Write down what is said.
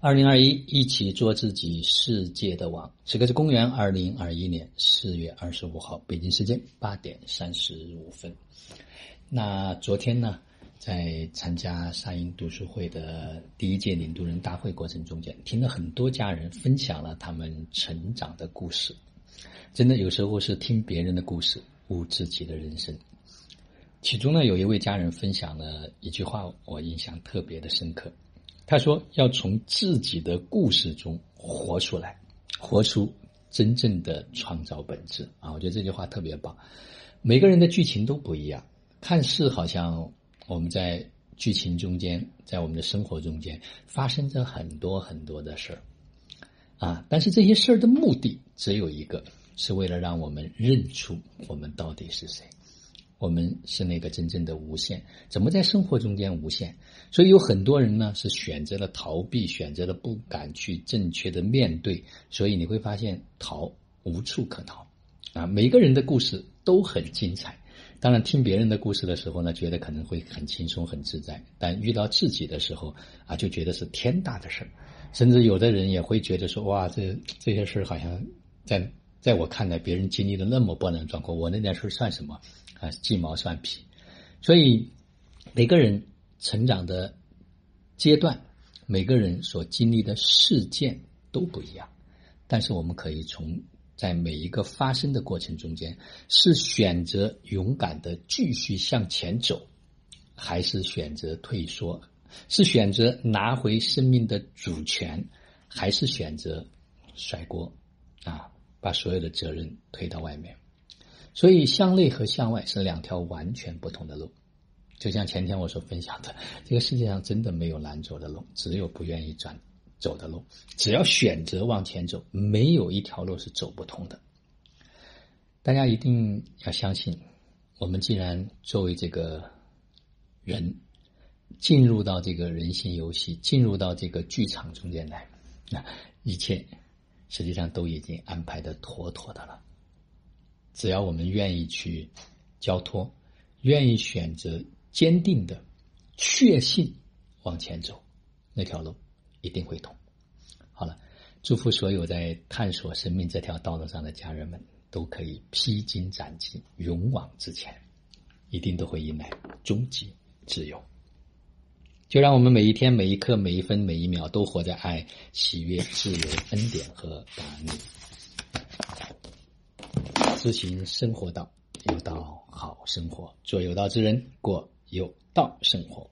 二零二一，一起做自己世界的王。此刻是公元二零二一年四月二十五号，北京时间八点三十五分。那昨天呢，在参加沙鹰读书会的第一届领读人大会过程中间，听了很多家人分享了他们成长的故事。真的，有时候是听别人的故事，悟自己的人生。其中呢，有一位家人分享了一句话，我印象特别的深刻。他说：“要从自己的故事中活出来，活出真正的创造本质啊！我觉得这句话特别棒。每个人的剧情都不一样，看似好像我们在剧情中间，在我们的生活中间发生着很多很多的事儿啊，但是这些事儿的目的只有一个，是为了让我们认出我们到底是谁。”我们是那个真正的无限，怎么在生活中间无限？所以有很多人呢是选择了逃避，选择了不敢去正确的面对，所以你会发现逃无处可逃啊！每个人的故事都很精彩，当然听别人的故事的时候呢，觉得可能会很轻松很自在，但遇到自己的时候啊，就觉得是天大的事儿，甚至有的人也会觉得说：哇，这这些事儿好像在在我看来，别人经历了那么波澜壮阔，我那点事儿算什么？啊，鸡毛蒜皮，所以每个人成长的阶段，每个人所经历的事件都不一样。但是我们可以从在每一个发生的过程中间，是选择勇敢的继续向前走，还是选择退缩？是选择拿回生命的主权，还是选择甩锅？啊，把所有的责任推到外面？所以，向内和向外是两条完全不同的路。就像前天我所分享的，这个世界上真的没有难走的路，只有不愿意转走的路。只要选择往前走，没有一条路是走不通的。大家一定要相信，我们既然作为这个人，进入到这个人性游戏，进入到这个剧场中间来，那一切实际上都已经安排的妥妥的了。只要我们愿意去交托，愿意选择坚定的、确信往前走，那条路一定会通。好了，祝福所有在探索生命这条道路上的家人们，都可以披荆斩棘，勇往直前，一定都会迎来终极自由。就让我们每一天、每一刻、每一分、每一秒，都活在爱、喜悦、自由、恩典和感恩里。知行生活道，有道好生活，做有道之人，过有道生活。